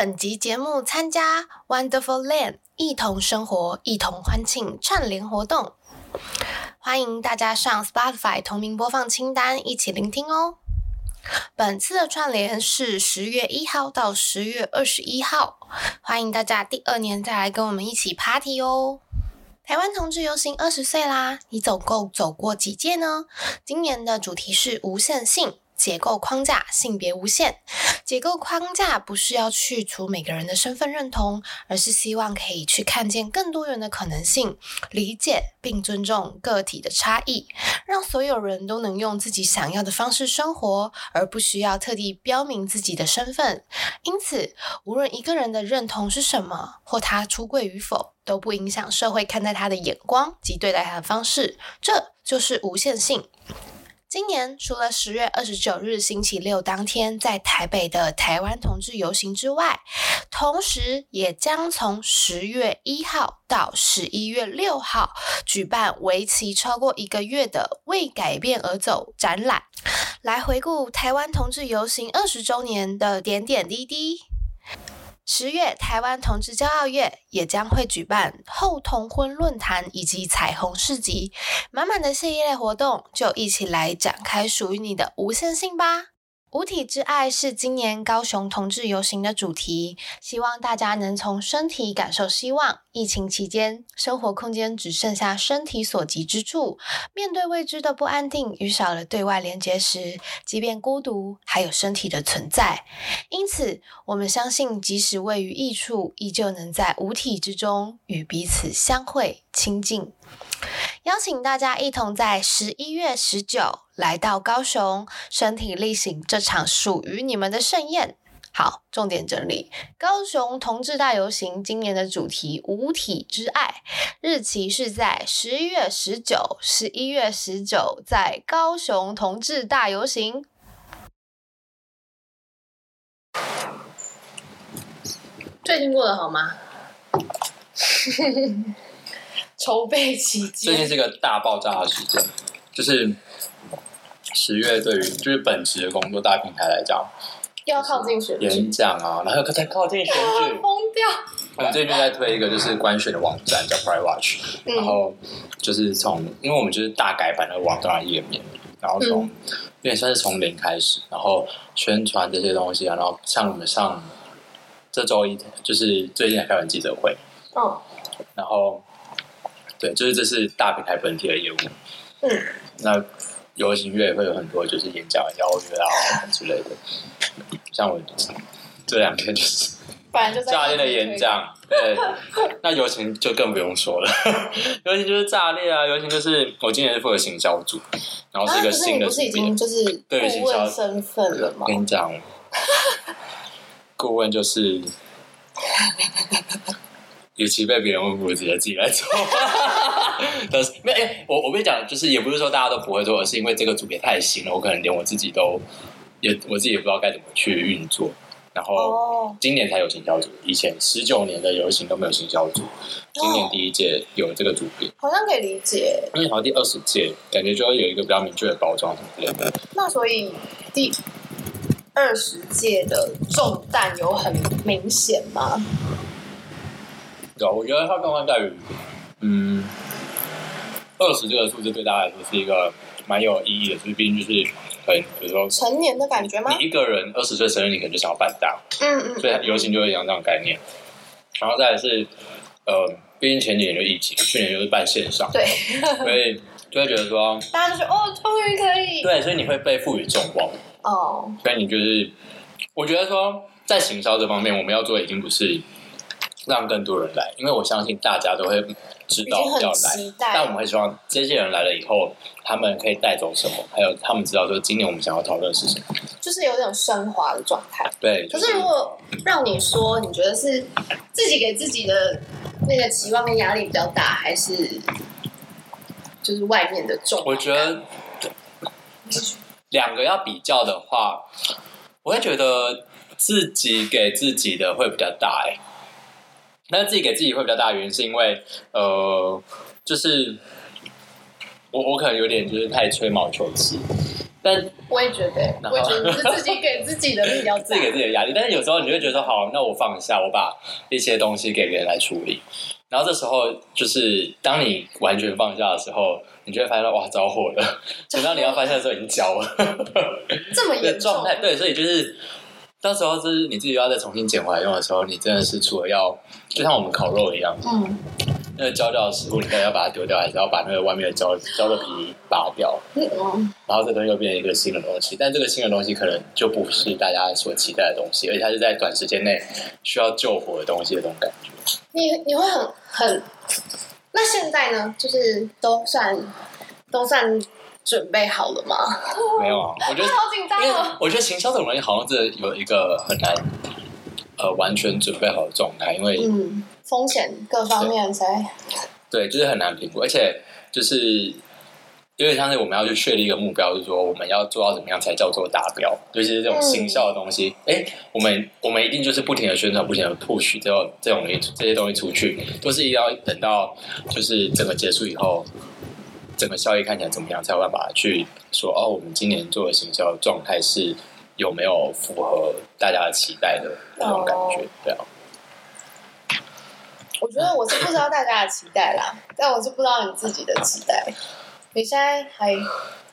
本集节目参加 Wonderful Land 一同生活、一同欢庆串联活动，欢迎大家上 Spotify 同名播放清单一起聆听哦。本次的串联是十月一号到十月二十一号，欢迎大家第二年再来跟我们一起 Party 哦。台湾同志游行二十岁啦，你总共走过几届呢？今年的主题是无限性。解构框架，性别无限。解构框架不是要去除每个人的身份认同，而是希望可以去看见更多元的可能性，理解并尊重个体的差异，让所有人都能用自己想要的方式生活，而不需要特地标明自己的身份。因此，无论一个人的认同是什么，或他出柜与否，都不影响社会看待他的眼光及对待他的方式。这就是无限性。今年除了十月二十九日星期六当天在台北的台湾同志游行之外，同时也将从十月一号到十一月六号举办为期超过一个月的“为改变而走”展览，来回顾台湾同志游行二十周年的点点滴滴。十月台湾同志骄傲月也将会举办后同婚论坛以及彩虹市集，满满的系列活动，就一起来展开属于你的无限性吧。无体之爱是今年高雄同志游行的主题，希望大家能从身体感受希望。疫情期间，生活空间只剩下身体所及之处，面对未知的不安定与少了对外连接时，即便孤独，还有身体的存在。因此，我们相信，即使位于异处，依旧能在无体之中与彼此相会亲近。邀请大家一同在十一月十九来到高雄，身体力行这场属于你们的盛宴。好，重点整理：高雄同志大游行今年的主题“五体之爱”，日期是在十一月十九，十一月十九在高雄同志大游行。最近过得好吗？筹备期间，最近是个大爆炸的时间，就是十月对于就是本职的工作大平台来讲，又要靠近选举，演讲啊，然后再靠近选举，疯掉。我们最近在推一个就是官选的网站叫 Pride Watch，然后就是从因为我们就是大改版的网站页面，然后从有点算是从零开始，然后宣传这些东西啊，然后像我们上这周一就是最近开完记者会，哦，然后。对，就是这是大平台本体的业务。嗯，那游行月也会有很多，就是演讲邀约啊之类的。像我这两天就是 炸裂的演讲，对，那游行就更不用说了。游行就是炸裂啊！游行就是我今年是负责行销组，然后是一个新的，不是已经就是顾问身份了吗？跟你讲，顾问就是。与其被别人问，不如直接自己来做。但是没有，哎，我我跟你讲，就是也不是说大家都不会做，而是因为这个组别太新了，我可能连我自己都也我自己也不知道该怎么去运作。然后今年才有行销组，以前十九年的游行都没有行销组，今年第一届有这个组别，好像可以理解。因为好像第二十届，感觉就会有一个比较明确的包装什么之类的。那所以第二十届的重担有很明显吗？我觉得它更在于，嗯，二十这个数字对大家来说是一个蛮有意义的，就是毕竟就是很，比如说成年的感觉吗？你一个人二十岁生日，你可能就想要办大，嗯嗯，所以游行就会讲这种概念。然后再是，呃，毕竟前几年就疫情，去年就是办线上，对，所以就会觉得说，大家都说哦，终于可以，对，所以你会被赋予众望，哦，所以你就是，我觉得说在行销这方面，我们要做的已经不是。让更多人来，因为我相信大家都会知道要来，但我们会希望这些人来了以后，他们可以带走什么，还有他们知道说今年我们想要讨论是什么，就是有点升华的状态。对，可是如果让你说，你觉得是自己给自己的那个期望跟压力比较大，还是就是外面的重？我觉得两个要比较的话，我会觉得自己给自己的会比较大，哎。那自己给自己会比较大的原因，是因为呃，就是我我可能有点就是太吹毛求疵，但我也觉得，我也觉得是自己给自己的比较 自己给自己的压力，但是有时候你会觉得说，好，那我放下，我把一些东西给别人来处理。然后这时候就是当你完全放下的时候，你就会发现哇，着火了。等到你要放下的时候，已经焦了。这么的严重 状态，对，所以就是到时候就是你自己要再重新捡回来用的时候，你真的是除了要就像我们烤肉一样，嗯那个焦掉的食物，你到底要把它丢掉，还是要把那个外面的焦焦的皮拔掉？嗯，然后这东西又变成一个新的东西，但这个新的东西可能就不是大家所期待的东西，而且它是在短时间内需要救火的东西的这种感觉。你你会很很，那现在呢？就是都算都算准备好了吗？没有啊，我觉得，好紧张因为哦。我觉得行销这种东西好像真的有一个很难呃完全准备好的状态，因为嗯，风险各方面才对，就是很难评估，而且就是因为像是我们要去确立一个目标，就是说我们要做到怎么样才叫做达标，尤其是这种行销的东西。哎、我们我们一定就是不停的宣传，不停的 push 这种这种东西这些东西出去，都是一定要等到就是整个结束以后，整个效益看起来怎么样，才有办法去说哦，我们今年做的行销状态是有没有符合大家的期待的那种感觉，对啊。我觉得我是不知道大家的期待啦，但我是不知道你自己的期待。你现在还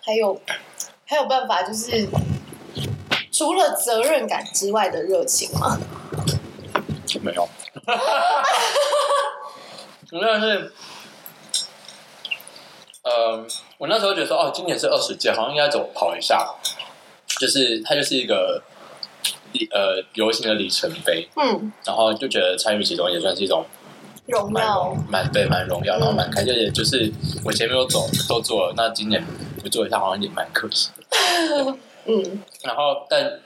还有还有办法，就是除了责任感之外的热情吗？没有。我 那是，呃，我那时候觉得说，哦，今年是二十届，好像应该走跑一下，就是它就是一个里呃游行的里程碑，嗯，然后就觉得参与其中也算是一种蛮荣耀荣，蛮对蛮荣耀，然后蛮开心，而且就是我前面有走都做了，那今年不做一下好像也蛮可惜的。嗯然后，但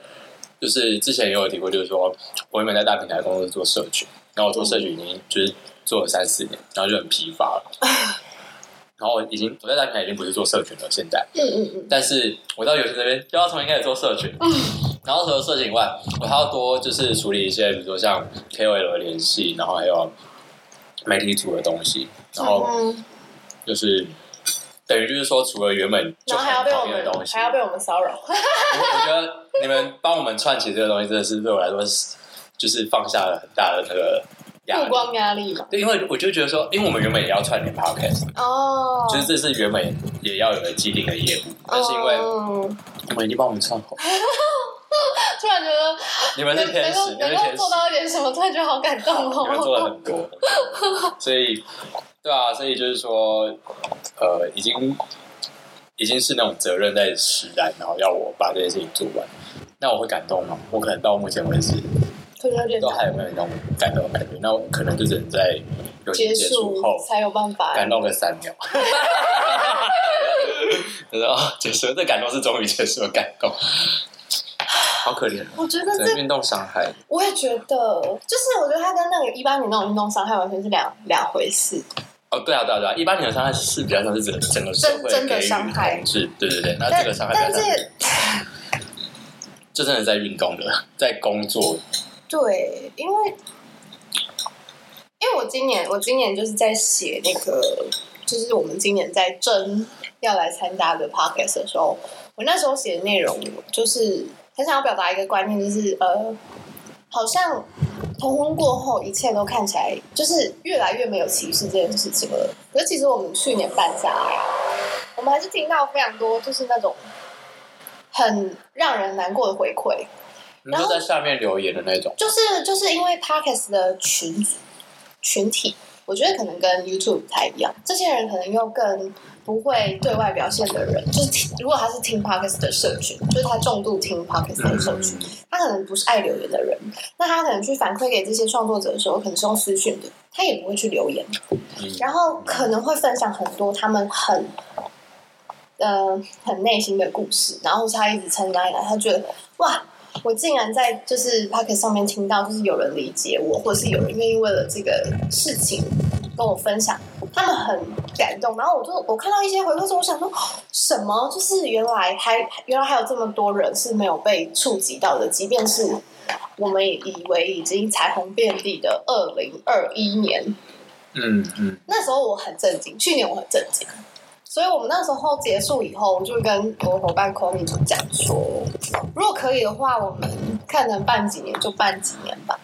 就是之前也有提过，就是说我原本在大平台工作做社群，然后我做社群已经就是做了三四年，然后就很疲乏了。然后已经我在大平台已经不是做社群了，现在，嗯嗯嗯，但是我到游戏这边又要重新开始做社群。嗯然后除了社群以外，我还要多就是处理一些，比如说像 KOL 的联系，然后还有媒体组的东西，然后嗯，就是等于就是说，除了原本就还要被我们还要被我们骚扰，我我觉得你们帮我们串起这个东西，真的是对我来说是就是放下了很大的那个。曝光压力嘛。对，因为我就觉得说，因为我们原本也要串联 podcast，哦，就是这是原本也要有个既定的业务，但是因为嗯你们已经帮我们串好，突然觉得你们是天使，能够你们是天使做，到一点什么，突然觉得好感动你们做了哦。很多，所以对啊，所以就是说，呃，已经已经是那种责任在使然，然后要我把这件事情做完，那我会感动吗？我可能到目前为止。都还有没有那种感动的感觉？那我可能就只能在游戏结结束后才有办法。感动个三秒。就是哦，结束了，这感动是终于结束了，感动，好可怜，我觉得运动伤害。我也觉得，就是我觉得它跟那个一般你那种运动伤害完全是两两回事。哦，对啊，对啊，对啊，一般你的伤害是比较像是整个整个社会真真的伤害控制，对对对。那但这个伤害但是 这真的在运动的，在工作，对，因为因为我今年我今年就是在写那个，就是我们今年在争要来参加的 podcast 的时候，我那时候写的内容就是很想要表达一个观念，就是呃，好像同婚过后，一切都看起来就是越来越没有歧视这件事情了。可是其实我们去年办下来，我们还是听到非常多就是那种很让人难过的回馈。你就在下面留言的那种。就是就是因为 Podcast 的群群体，我觉得可能跟 YouTube 不太一样。这些人可能又更不会对外表现的人，就是听如果他是听 Podcast 的社群，就是他重度听 Podcast 的社群，他可能不是爱留言的人，那他可能去反馈给这些创作者的时候，可能是用私讯的，他也不会去留言，嗯然后可能会分享很多他们很。呃，很内心的故事，然后他一直参加以来，他觉得哇，我竟然在就是 p o c k e t 上面听到，就是有人理解我，或者是有人愿意为了这个事情跟我分享，他们很感动。然后我就我看到一些回馈之后，我想说什么？就是原来还原来还有这么多人是没有被触及到的，即便是我们也以为已经彩虹遍地的二零二一年，嗯嗯，那时候我很震惊，去年我很震惊。所以我们那时候结束以后，我就跟我伙伴 c o m y 就讲说，如果可以的话，我们看能办几年就办几年吧。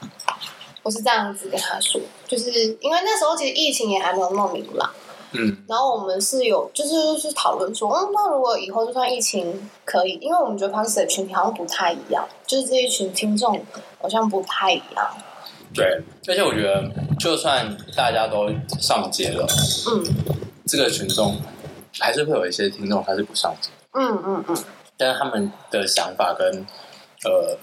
我是这样子跟他说，就是因为那时候其实疫情也还没有那么明朗。嗯，然后我们是有就是就是讨论说，嗯，那如果以后就算疫情可以，因为我们觉得 p a s 的群体好像不太一样，就是这一群听众好像不太一样。对，而且我觉得就算大家都上街了，嗯这个群众还是会有一些听众他是不上街，嗯嗯嗯，但是他们的想法跟呃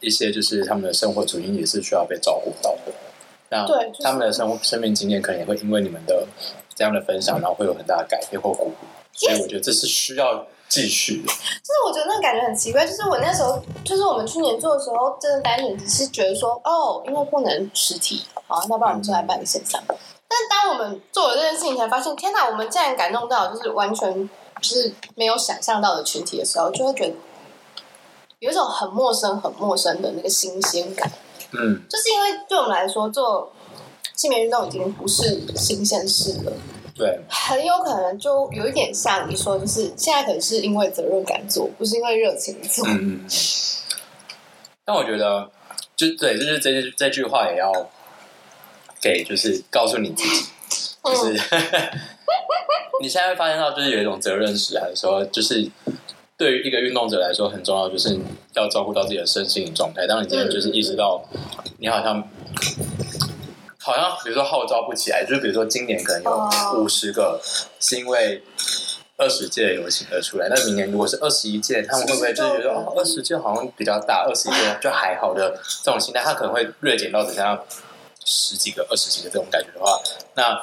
一些就是他们的生活处境也是需要被照顾到的。那对他们的生活生命经验可能也会因为你们的这样的分享，然后会有很大的改变或鼓舞。所以我觉得这是需要继续的。就是我觉得那感觉很奇怪，就是我那时候，就是我们去年做的时候，真的单纯只是觉得说，哦，因为不能实体，好，那不然我们就来办线上。但当我们做了这件事情，才发现，天哪，我们竟然感动到就是完全就是没有想象到的群体的时候，就会觉得有一种很陌生、很陌生的那个新鲜感。嗯，就是因为对我们来说，做性别运动已经不是新鲜事了。对，很有可能就有一点像你说，就是现在可能是因为责任感做，不是因为热情做。嗯嗯。嗯 但我觉得，就对，就是这句这句话也要给，就是告诉你自己，就是、你现在会发现到，就是有一种责任时候，就是对于一个运动者来说很重要，就是要照顾到自己的身心灵状态。当你今天就是意识到，你好像好像比如说号召不起来，就是比如说今年可能有哦五十个是因为。二十届游行而出来，那明年如果是二十一届，他们会不会就是觉得哦，二十届好像比较大，二十一届就还好的这种心态，他可能会锐减到只剩下十几个、二十几个这种感觉的话，那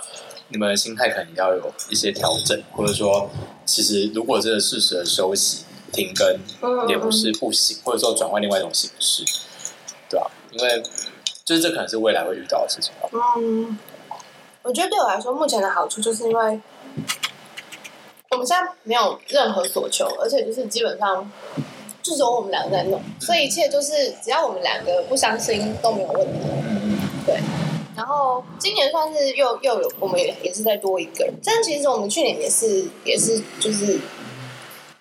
你们的心态可能也要有一些调整，或者说，其实如果真的适时的休息、停更，嗯也不是不行，或者说转换另外一种形式，对吧、因为就是这可能是未来会遇到的事情吧。嗯，我觉得对我来说，目前的好处就是因为我们现在没有任何所求，而且就是基本上就只有我们两个在弄，所以一切就是只要我们两个不相信都没有问题。然后今年算是又又有我们也也是再多一个人，但其实我们去年也是也是就是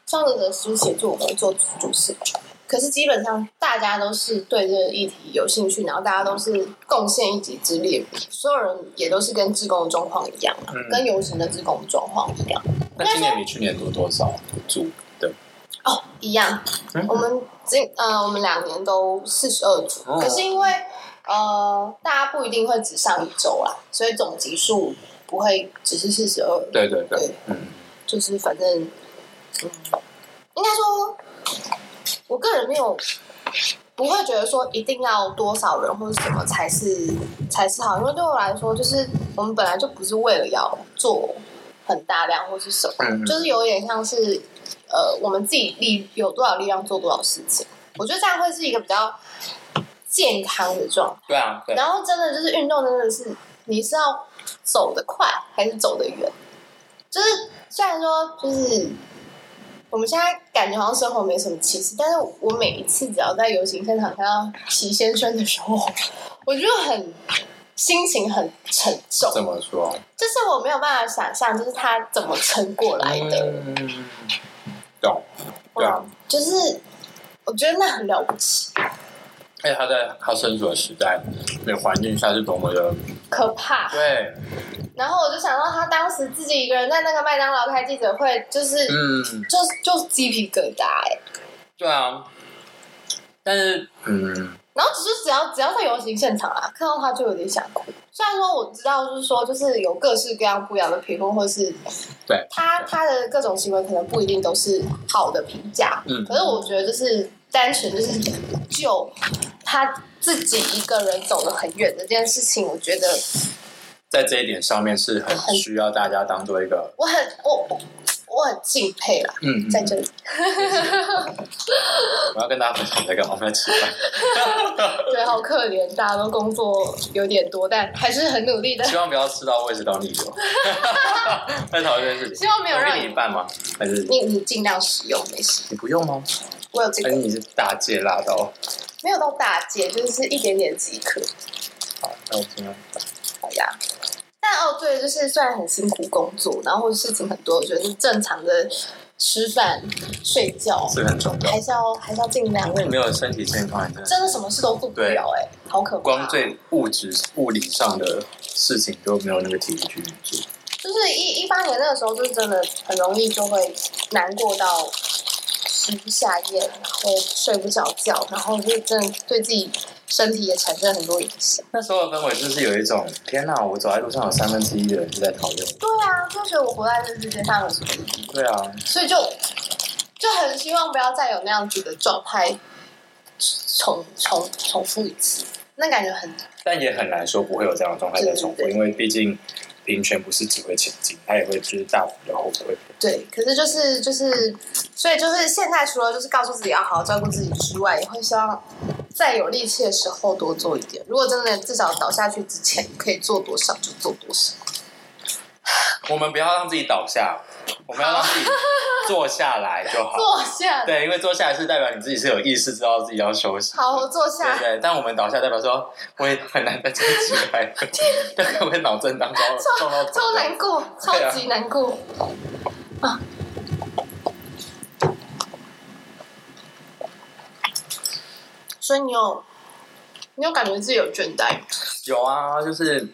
创作者书写作我们做主视觉，可是基本上大家都是对这个议题有兴趣，然后大家都是贡献一己之力，所有人也都是跟志工的状况一样啊，嗯跟游行的志工的状况一样那今年比去年多多少组的？哦，一样。嗯。我们今呃，我们两年都四十二组，哦。可是因为呃，大家不一定会只上一周啦，所以总集数不会只是四十二。对对对对，嗯，就是反正，嗯，应该说，我个人没有不会觉得说一定要多少人或者什么才是才是好，因为对我来说，就是我们本来就不是为了要做很大量或是什么，就是有点像是呃，我们自己力有多少力量做多少事情，我觉得这样会是一个比较健康的状态。对啊，对，然后真的就是运动，真的是你是要走得快还是走得远？就是虽然说就是我们现在感觉好像生活没什么气势，但是我每一次只要在游行现场看到齐先生的时候，我就很心情很沉重，怎么说，就是我没有办法想象，就是他怎么撑过来的。嗯，懂，对啊嗯，就是我觉得那很了不起，而且他在他身处的时代、那个环境下是多么的可怕。对，然后我就想到他当时自己一个人在那个麦当劳开记者会，就是、嗯，就就鸡皮疙瘩哎、对啊，但是嗯，然后只是只要只要在游行现场啊，看到他就有点想哭。虽然说我知道，就是说，就是有各式各样不一样的评论，或是对，他他的各种行为可能不一定都是好的评价，嗯。可是我觉得就是单纯就是就他自己一个人走得很远的这件事情，我觉得在这一点上面是很需要大家当做一个我很我我很敬佩啦，嗯，嗯在这里。我要跟大家分享你在干嘛？我们在吃饭，对好可怜，大家都工作有点多，但还是很努力的。希望不要吃到胃食道逆流。在讨论这件事情，希望没有我让你给你一半吗？还是你你尽量使用，没事。你不用吗？我有这个，你是大戒辣到？没有到大戒，就是一点点即可。好，那我尽量。好呀。但哦，对，就是虽然很辛苦工作，然后事情很多，我觉得是正常的吃饭、睡觉是很重要还。是要还是要尽量因。为没有身体健康，真的真的什么事都做不了哎、好可怕！光最物质物理上的事情都没有那个体力去做。就是一一八年那个时候，就是真的很容易就会难过到食不下咽，然后睡不着觉，然后就真的对自己身体也产生很多影响。那时候的氛围就是有一种天哪，我走在路上有三分之一的人是在讨厌我。对啊，就觉得我活在这世界上有什么意义？对啊，所以就就很希望不要再有那样子的状态重重重复一次，那感觉很但也很难说不会有这样的状态再重复，因为毕竟平权不是只会前进，它也会就是大幅的后退。对。可是就是就是，所以就是现在除了就是告诉自己要好好照顾自己之外，也会希望在有力气的时候多做一点。如果真的至少倒下去之前可以做多少就做多少。我们不要让自己倒下，我们要让自己坐下来就好。坐下，对，因为坐下来是代表你自己是有意识，知道自己要休息。好，我坐对下。对，但我们倒下代表说，我也很难再站起来 对，可能会脑震荡，撞到撞到头超难过，超级难过啊！所以你有，你有感觉自己有倦怠吗？有啊，就是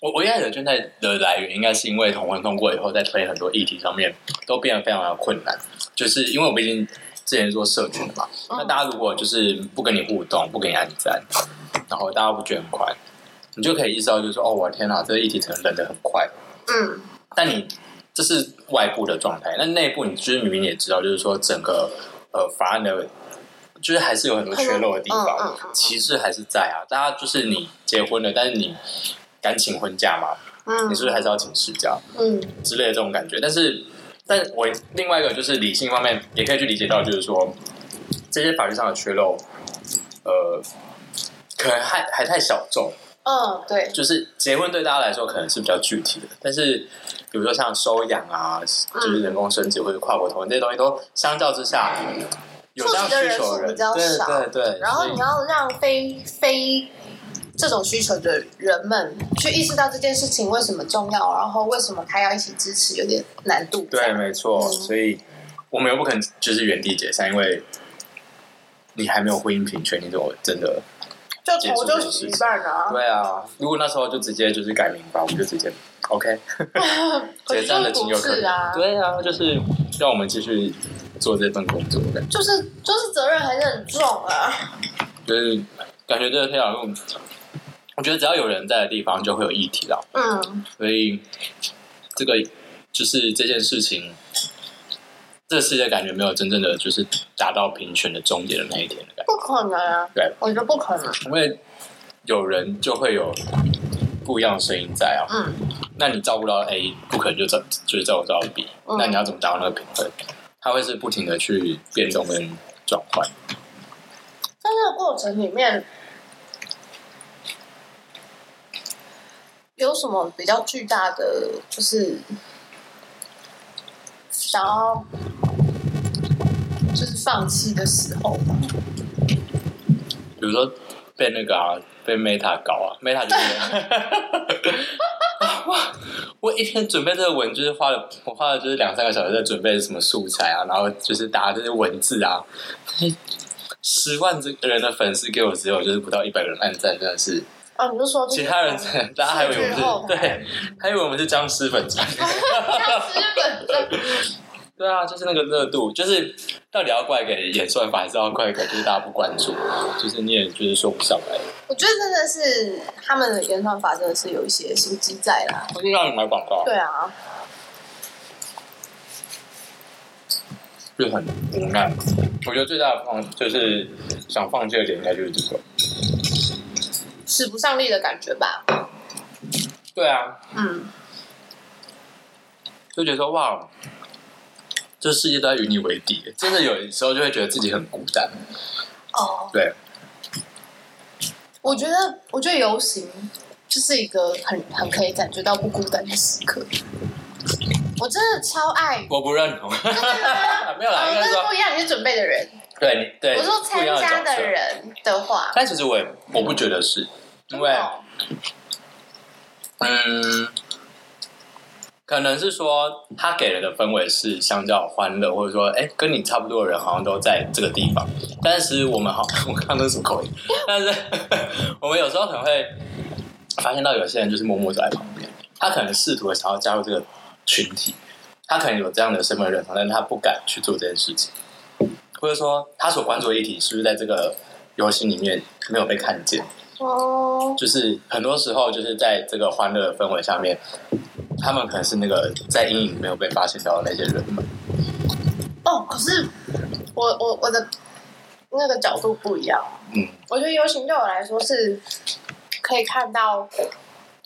我我一开始倦怠的来源，应该是因为同婚通过以后，在推很多议题上面都变得非常的困难，就是因为我毕竟之前做社群的嘛，那大家如果就是不跟你互动，不给你按赞，然后大家不觉得很快，你就可以意识到，就是说，哦，我的天哪，这个议题可能冷得很快，嗯，但你这是外部的状态，那内部你就是明明也知道，就是说整个呃法案的，就是还是有很多缺漏的地方，嗯嗯嗯。歧视还是在啊。大家就是你结婚了，但是你敢请婚假吗？嗯你是不是还是要请事假嗯之类的这种感觉？但是，但我另外一个就是理性方面也可以去理解到，就是说这些法律上的缺漏，呃，可能还还太小众。嗯，对，就是结婚对大家来说可能是比较具体的，但是比如说像收养啊，就是人工生殖或者跨国同婚这些东西，都相较之下有这样需求的人比较少对对。然后你要让非非这种需求的人们去意识到这件事情为什么重要，然后为什么他要一起支持，有点难度在。对，没错，嗯所以我们又不可能就是原地解散，因为你还没有婚姻平权，你怎么真的？就头就洗一半啊，对啊，如果那时候就直接就是改名吧，我们就直接 OK 解散的就情有可对啊，就是让我们继续做这份工作的。就是就是责任还是很重啊。就是感觉这个条路，我觉得只要有人在的地方，就会有议题了。嗯，所以这个就是这件事情，这个世界感觉没有真正的就是达到平权的终点的那一天的感觉。不可能啊，对，我觉得不可能。因为有人就会有不一样的声音在啊。嗯那你照顾到 A，不可能就照就是照顾到 B，、嗯那你要怎么达到那个平衡？它会是不停的去变动跟转换。在这个过程里面，有什么比较巨大的，就是想要就是放弃的时候吗？比如说被那个啊，被 Meta 搞啊，Meta 就是 哇，我一天准备这个文，就是花了我花了就是两三个小时在准备什么素材啊，然后就是打这些文字啊，十万这个人的粉丝给我只有就是不到一百个人按赞，真的是，啊，你就说其他人大家还以为我们是对，还以为我们是僵尸粉丝。僵尸本身，对啊，就是那个热度，就是到底要怪给演算法，还是要怪给就是大家不关注，就是你也就是说不上来。我觉得真的是他们的演算法真的是有一些心机在啦。我就让你买广告，对啊，就很无奈。我觉得最大的放就是想放弃的点，应该就是这个。使不上力的感觉吧。对啊，嗯，就觉得说哇，这世界都在与你为敌，真的有时候就会觉得自己很孤单。哦，对，我觉得，我觉得游行就是一个很很可以感觉到不孤单的时刻。我真的超爱，我不认同，没有啦，哦应该是说不一样，你是准备的人。对你对，我说参加的，人的话，但其实我也我不觉得是，因为嗯，可能是说他给人的氛围是相较欢乐，或者说哎跟你差不多的人好像都在这个地方，但是我们好，我刚刚那是什么口音？但是 我们有时候可能会发现到有些人就是默默走在旁边，他可能试图的想要加入这个群体，他可能有这样的身份认同，但是他不敢去做这件事情，或者说他所关注的议题是不是在这个游戏里面没有被看见？哦，就是很多时候就是在这个欢乐的氛围下面，他们可能是那个在阴影没有被发现到的那些人们。哦，可是我我我的那个角度不一样。嗯，我觉得游行对我来说是可以看到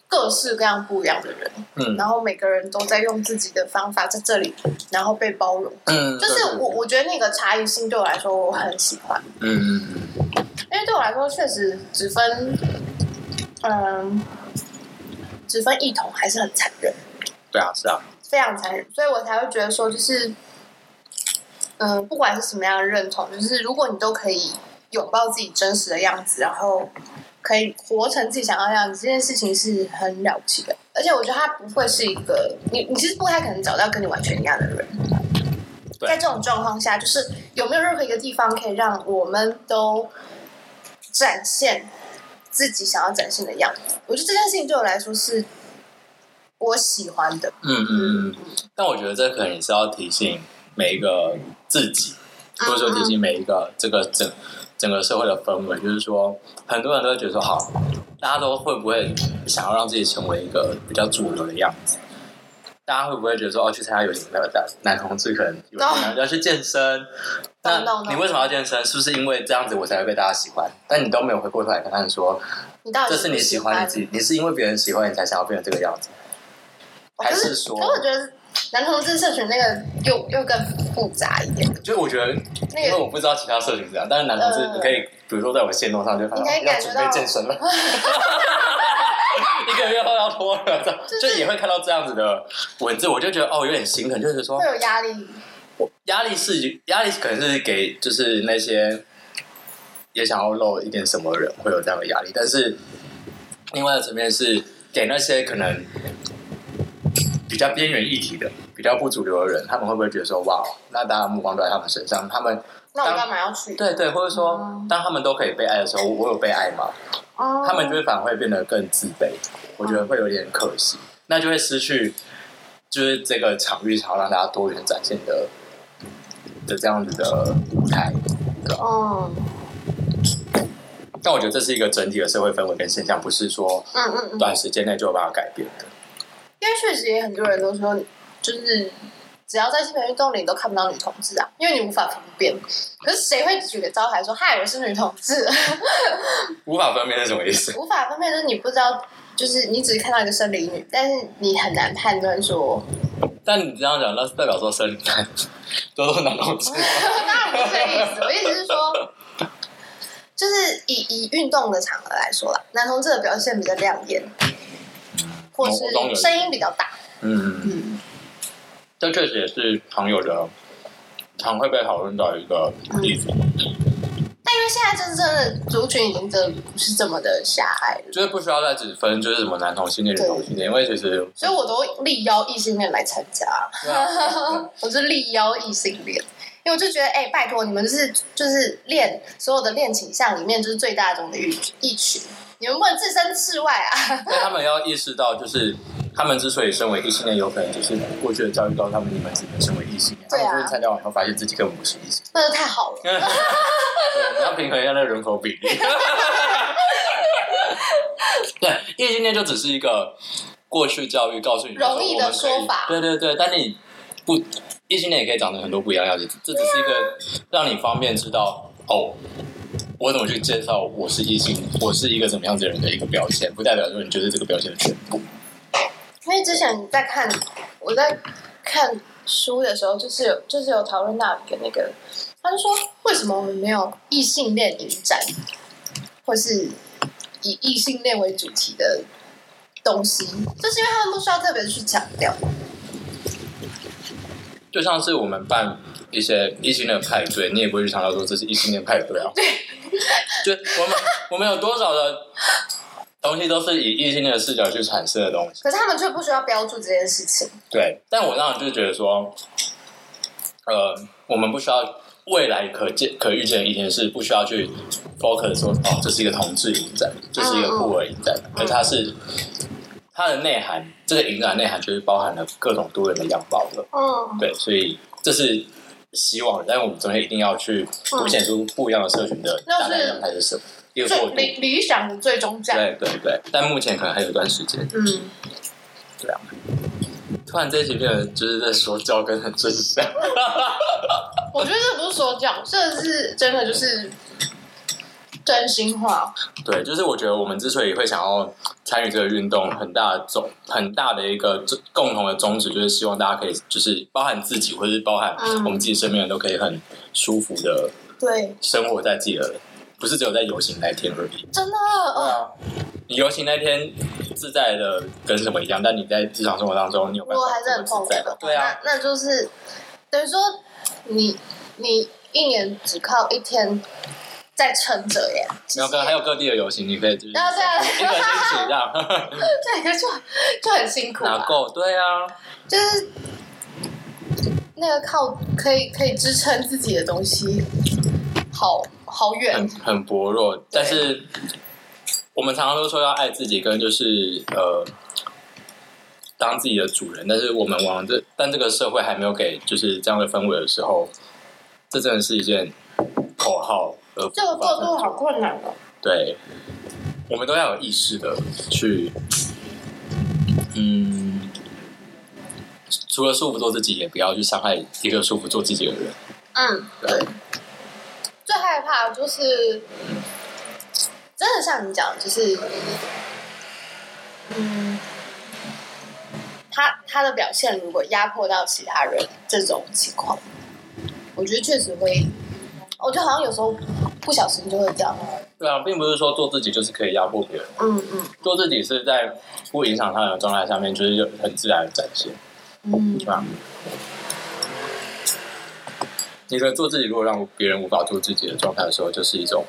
各式各样不一样的人，嗯然后每个人都在用自己的方法在这里，然后被包容。嗯，就是我我觉得那个差异性对我来说我很喜欢，嗯嗯嗯因为对我来说确实只分嗯只分异同还是很残忍。对啊，是啊，非常残忍，所以我才会觉得说，就是，嗯、不管是什么样的认同，就是如果你都可以拥抱自己真实的样子，然后可以活成自己想要的样子，这件事情是很了不起的。而且我觉得他不会是一个你，你其实不太可能找到跟你完全一样的人。在这种状况下，就是有没有任何一个地方可以让我们都展现自己想要展现的样子？我觉得这件事情对我来说是我喜欢的。嗯嗯嗯。但我觉得这可能也是要提醒每一个自己，或者说提醒每一个这个整整个社会的氛围，就是说，很多人都会觉得说，好，大家都会不会想要让自己成为一个比较主流的样子？大家会不会觉得说，哦，去参加游行的男男同志可能有要去健身？那.你为什么要健身？是不是因为这样子我才会被大家喜欢？但你都没有回过头来跟他们说，你到底这是你喜欢你自己，你是因为别人喜欢你才想要变成这个样子，还是说可是我觉得男同志社群那个又又更复杂一点，就是我觉得，那个因为我不知道其他社群怎样，但是男同志呃你可以，比如说在我线路上就看到你可以要准感觉到备健身了，一个月后要脱了，就也会看到这样子的文字，我就觉得哦有点心疼，就是说会有压力。压力是压力，可能是给就是那些也想要露一点什么的人会有这样的压力，但是另外的层面是给那些可能比较边缘议题的、比较不主流的人，他们会不会觉得说哇，那大家目光都在他们身上，他们那我干嘛要去？对对，或者说嗯当他们都可以被爱的时候，我有被爱吗？哦他们就会反而会变得更自卑，我觉得会有点可惜，那就会失去就是这个场域想要让大家多元展现的的这样子的舞台。哦但我觉得这是一个整体的社会氛围跟现象，不是说嗯嗯嗯，短时间内就有办法改变的。因为确实也很多人都说，就是只要在性别运动里你都看不到女同志啊，因为你无法分辨。可是谁会举个招牌说嗨我是女同志？无法分辨是什么意思？无法分辨就是你不知道，就是你只是看到一个生理女，但是你很难判断说，但你这样讲，那是代表说生理男都是男同志。当然不是这意思，我意思是说。就是以以运动的场合来说啦，男同志的表现比较亮眼，或是声音比较大。嗯，嗯，这确实也是常有的，常会被讨论到一个例子，但因为现在就是真的族群已经真的不是这么的狭隘了，就是不需要再只分就是什么男同性恋、女同性恋，因为其实所以我都力邀异性恋来参加。我是力邀异性恋，因为我就觉得，哎、拜托你们就是就是恋所有的恋倾向里面就是最大众的一一群，你们不能置身事外啊！因为他们要意识到，就是他们之所以身为异性恋，有可能就是过去的教育告诉他们，你们只能身为异性恋。对啊他们就是参加完以后，发现自己根本不是异性那就太好了。你要平衡一下那个人口比例。对，异性恋就只是一个过去教育告诉你说容易的说法对对对，但你不异性恋也可以长成很多不一样的样子，这只是一个让你方便知道哦。我怎么去介绍我是异性，我是一个什么样子的人的一个标签，不代表说你就是这个标签的全部。因为之前在看我在看书的时候，就是有就是有讨论到一个那个，他就说为什么我们没有异性恋影展，或是以异性恋为主题的东西，就是因为他们不需要特别去强调。就像是我们办一些异性恋派对，你也不会去强调说这是异性恋派对啊。对，就我们我们有多少的东西都是以异性恋的视角去阐释的东西。可是他们却不需要标注这件事情。对，但我当然就是觉得说，呃，我们不需要未来可见、可预见的一天是不需要去 focus 说，哦，这是一个同志影展，这是一个酷儿影展，而它是它的内涵，这个影展内涵就是包含了各种多元的样貌了。嗯，对，所以这是希望的，但是我们中间一定要去凸显出不一样的社群的大概样态是什么。最理理想的最终站。对对对，但目前可能还有一段时间。嗯，对啊。突然这一集变得就是在说教跟很真相。我觉得这不是说教，这是真的就是真心话。对，就是我觉得我们之所以会想要参与这个运动，很大的宗很大的一个共同的宗旨，就是希望大家可以就是包含自己，或者是包含我们自己身边人都可以很舒服的对。生活在自己的，不是只有在游行那天而已。真的，对啊，你游行那天自在的跟什么一样，但你在日常生活当中，你有办法如果还是很痛苦的，对啊，那那就是等于说你你一年只靠一天在撑着耶。没有跟还有各地的游行，你可以就是对啊对啊一个星期这样。这个就就很辛苦啊，拿够，对啊，就是那个靠可以可以支撑自己的东西，好好远很。很薄弱，但是我们常常都说要爱自己，跟就是呃当自己的主人，但是我们往这但这个社会还没有给就是这样的氛围的时候，这真的是一件口号，而这个过渡好困难哦。对，我们都要有意识的去，嗯，除了束缚做自己，也不要去伤害一个束缚做自己的人。嗯，对，最害怕就是，真的像你讲，就是，嗯，他他的表现如果压迫到其他人，这种情况，我觉得确实会，我觉得好像有时候不小心就会这样。对啊，并不是说做自己就是可以压迫别人，嗯嗯做自己是在不影响他人的状态下面，就是有很自然的展现，嗯对吧？你的做自己，如果让别人无法做自己的状态的时候，就是一种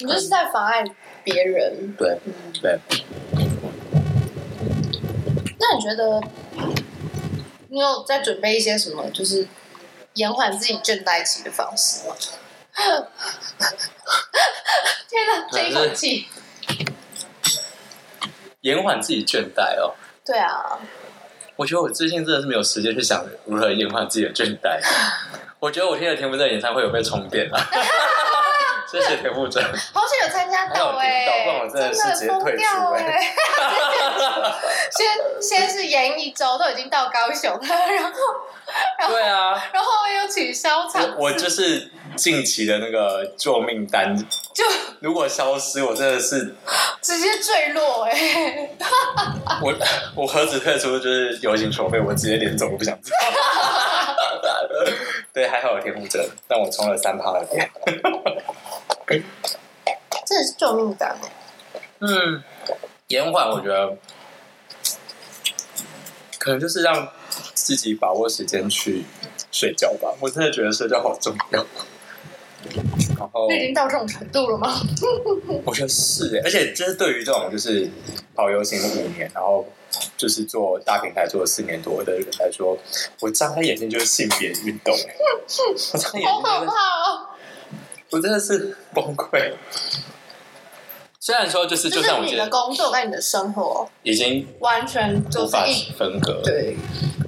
你就是在妨碍别人。对嗯，对。那你觉得你有在准备一些什么，就是延缓自己倦怠期的方式吗？天哪，这一口气，延缓自己倦怠哦。对啊，我觉得我最近真的是没有时间去想如何延缓自己的倦怠。我觉得我听了田馥甄演唱会有被充电了，谢谢田馥甄。好想有参加到哎、听到不然我真的是直接疯退出先先是延一周，都已经到高雄了，然后对啊，然后又取消场我我就是近期的那个救命单，就如果消失，我真的是直接坠落哎、我我何止退出，就是游行筹备，我直接连走都不想走。对，还好有田馥甄，但我充了三趴的电。真的是救命感哎、嗯，延缓我觉得可能就是让自己把握时间去睡觉吧。我真的觉得睡觉好重要。然后 已经到这种程度了吗？我觉得是哎，而且就是对于这种就是跑游行五年，然后就是做大平台做了四年多的人来说，我张开眼睛就是性别运动耶，我张开眼好可睛就是 怕哦！我真的是崩溃。虽然说就是，就就像我觉得你的工作跟你的生活已经完全无法就是一分割，对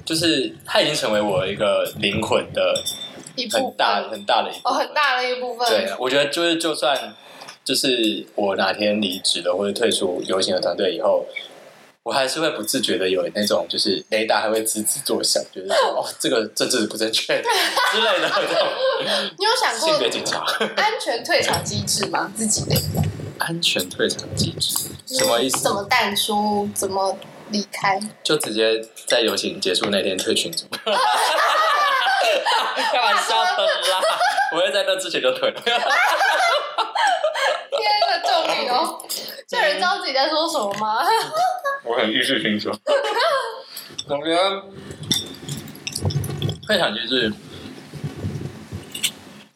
就是它已经成为我一个灵魂的一部很大分很大的一部哦，分很大的一部分。对，我觉得就是就算就是我哪天离职了或者退出游行的团队以后，我还是会不自觉的有那种就是雷达还会吱吱作响，就是说哦这个政治不正确 之类的你有想过性别过警察安全退场机制吗？自己的 安全退场机制什么意思怎？么淡出？怎么离开？就直接在游行结束那天退群组。开玩笑的啦，我会在那之前就退了。哦！这人知道自己在说什么吗？我很意识清楚。总觉得退场机制，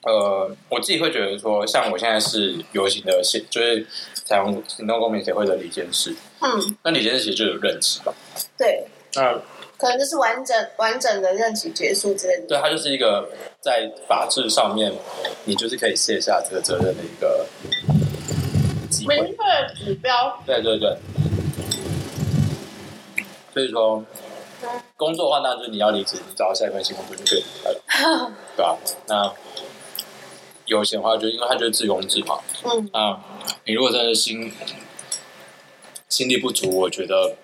呃，我自己会觉得说，像我现在是游行的现，就是采用行动公民协会的李监事，嗯，那李监事其实就有任期吧？对，那可能就是完整完整的任期结束之类的。对，它就是一个在法制上面，你就是可以卸下这个责任的一个机会。明确指标，对对对，所以说工作的话，那就是你要离职，你找到下一份新工作就可以离开了，对吧、那有钱的话，就因为它就是自由制嘛，嗯，啊你如果真的心心力不足，我觉得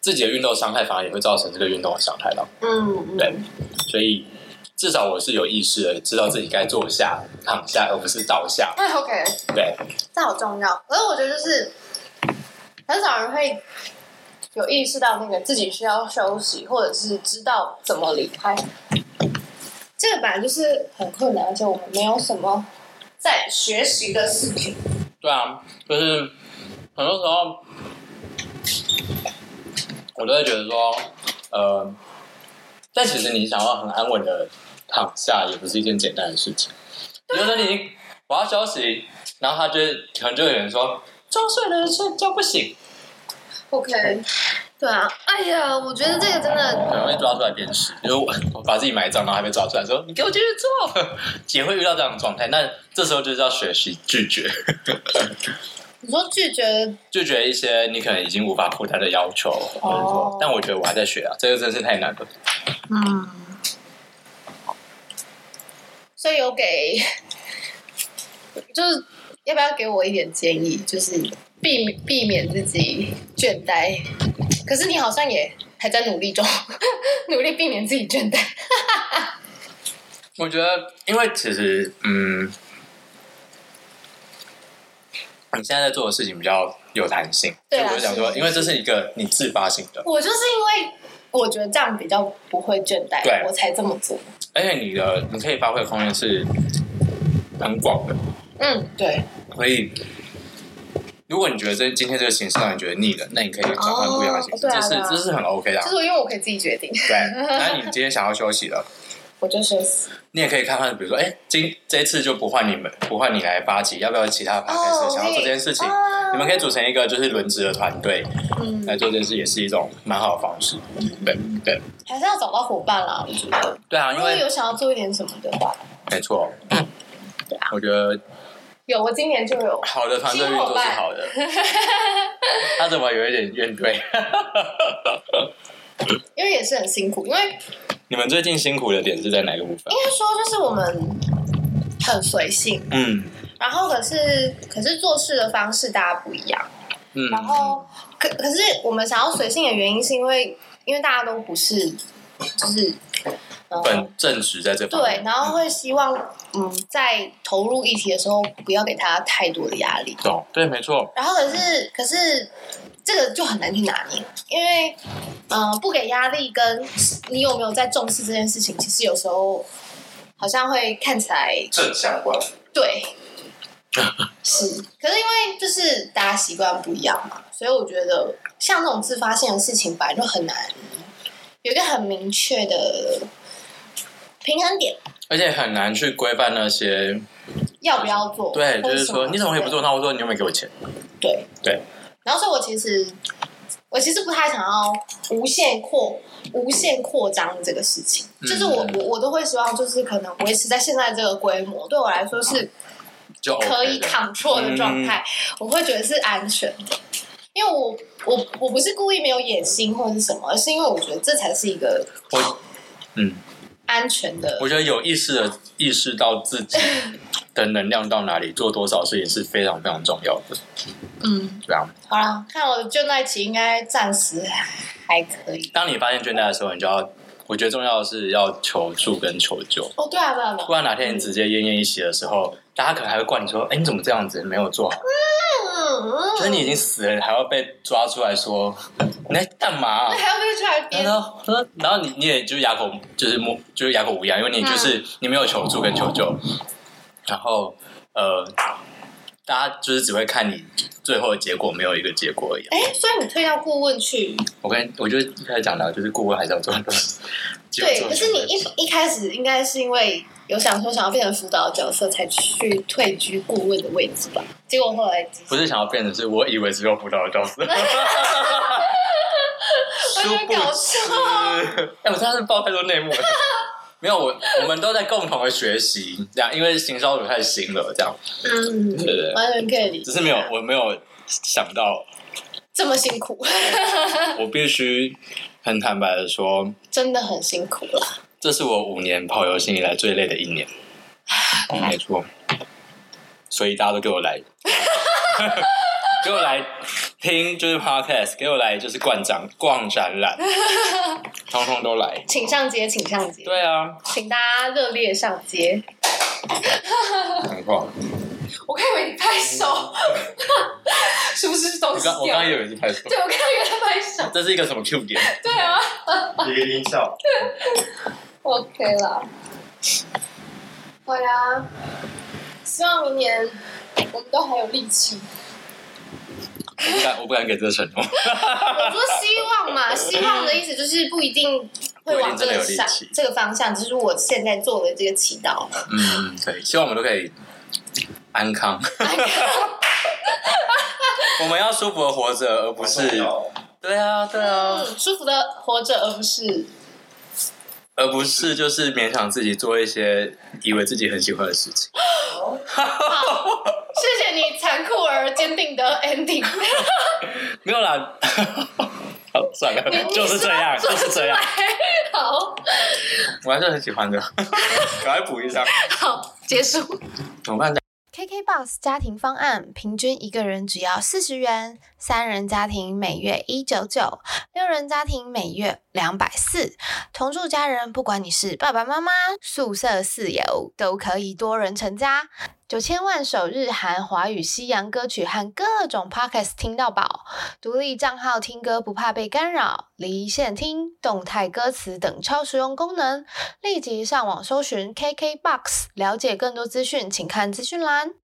自己的运动伤害反而也会造成这个运动的伤害了。嗯。对，所以至少我是有意识的，知道自己该坐下、躺下，而不是倒下。哎，OK，对，这好重要。可是我觉得就是很少人会有意识到那个自己需要休息，或者是知道怎么离开。这个本来就是很困难，而且我们没有什么在学习的事情。对啊，就是很多时候我都会觉得说，呃，但其实你想要很安稳的躺下，也不是一件简单的事情。比如说你我要休息，然后他就可能就有人说，装睡的人睡觉不行，OK，对啊，哎呀，我觉得这个真的，很容易抓出来鞭尸，就是我我把自己埋葬，然后还被抓出来说你给我继续做，也会遇到这样的状态。那这时候就是要学习拒绝，你说拒绝，拒绝一些你可能已经无法负担的要求，或者说，但我觉得我还在学啊，这个真是太难了。嗯，所以有给，就是要不要给我一点建议，就是避免避免自己倦怠。可是你好像也还在努力中，努力避免自己倦怠。我觉得，因为其实，嗯，你现在在做的事情比较有弹性，对我就想说，因为这是一个你自发性的，我就是因为我觉得这样比较不会倦怠，对我才这么做。而且你的你可以发挥的空间是很广的，嗯，对，所以。如果你觉得这今天这个形式让你觉得腻了，那你可以转换不一样的形式，这是哦对啊对啊这是很 OK 的啊、就是因为我可以自己决定，对，那你今天想要休息了，我就休息。你也可以看看，比如说，哎，今这一次就不换你们，不换你来发起，要不要其他开哦始想要做这件事情？啊你们可以组成一个就是轮值的团队嗯，来做这件事，也是一种蛮好的方式。对对还是要找到伙伴啦，我觉得。对啊，因为有想要做一点什么的话，没错，对啊我觉得有，我今年就有。好的团队运作是好的。他怎么有一点怨怼？因为也是很辛苦，因为你们最近辛苦的点是在哪个部分？应该说就是我们很随性，嗯。然后可是可是做事的方式大家不一样，嗯，然后可可是我们想要随性的原因是因为因为大家都不是就是呃本正直在这方对，然后会希望嗯在投入议题的时候不要给他太多的压力，懂对，没错，然后可是可是这个就很难去拿捏，因为嗯、呃不给压力跟你有没有在重视这件事情，其实有时候好像会看起来正相关。对，是，可是因为就是大家习惯不一样嘛，所以我觉得像这种自发性的事情本来就很难有一个很明确的平衡点，而且很难去规范那些，要不要做？对，就是说你怎么可以不做？那我说你有没有给我钱？对对。然后所以我其实我其实不太想要无限扩无限扩张这个事情，嗯。就是我我我都会希望就是可能维持在现在这个规模，对我来说是就可以的。control 的状态，我会觉得是安全的。因为我我我不是故意没有野心或者是什么，而是因为我觉得这才是一个嗯，安全的我觉得有意识的意识到自己 的能量到哪里，做多少事情是非常非常重要的。嗯，这样，好了，看我的倦怠期应该暂时还可以。当你发现倦怠的时候，你就要，我觉得重要的是要求助跟求救，哦，对啊，对啊，对啊不然哪天你直接奄奄一息的时候，大家可能还会怪你说：“哎，你怎么这样子没有做好？”就是你已经死了，还要被抓出来说你在干嘛？还要被出来编然后，然后你你也就哑口就是摸就是哑口无言，因为你就是、你没有求助跟求救，然后呃，大家就是只会看你最后的结果，没有一个结果而已啊、哎，所以你推到顾问去，我跟我就一开始讲的，就是顾问还是要做很多事，对，可是你一一开始应该是因为有想说想要变成辅导角色，才去退居顾问的位置吧。结果后来不是想要变成，是我以为只有辅导的角色。我有点搞笑，哎，我真的是爆太多内幕了。没有，我我们都在共同的学习，这样，因为行销组太新了，这样。嗯，对对，完全可以理解。只是没有，我没有想到这么辛苦。我必须很坦白的说，真的很辛苦了。这是我五年跑游戏以来最累的一年。没错，所以大家都给我来。给我来听，就是 podcast，给我来就是逛展、逛展览，通通都来，请上街，请上街。对啊，请大家热烈上街。我看以为你拍手，是不是东西我刚刚以为是拍手。对，我刚刚以为他拍手。这是一个什么 Q 点？对啊，一个音效。OK 了。好呀，希望明年我们都还有力气。我不敢，我不敢给这个承诺。我说希望嘛，希望的意思就是不一定会往这个上这个方向，就是我现在做的这个祈祷。嗯，对，希望我们都可以安康。我们要舒服的活着，而不是对啊，对啊，舒服的活着，而不是。而不是就是勉强自己做一些以为自己很喜欢的事情。谢谢你残酷而坚定的 ending。没有啦，好算了，就是这样，就是这样。好，我还是很喜欢的，赶快补一下。好，结束。怎么办？KKBOX 家庭方案，平均一个人只要四十元，三人家庭每月一九九，六人家庭每月两百四。同住家人，不管你是爸爸妈妈、宿舍室友，都可以多人成家。九千万首日韩、华语、西洋歌曲和各种 Podcast 听到饱，独立账号听歌不怕被干扰，离线听、动态歌词等超实用功能。立即上网搜寻 KKBOX，了解更多资讯，请看资讯栏。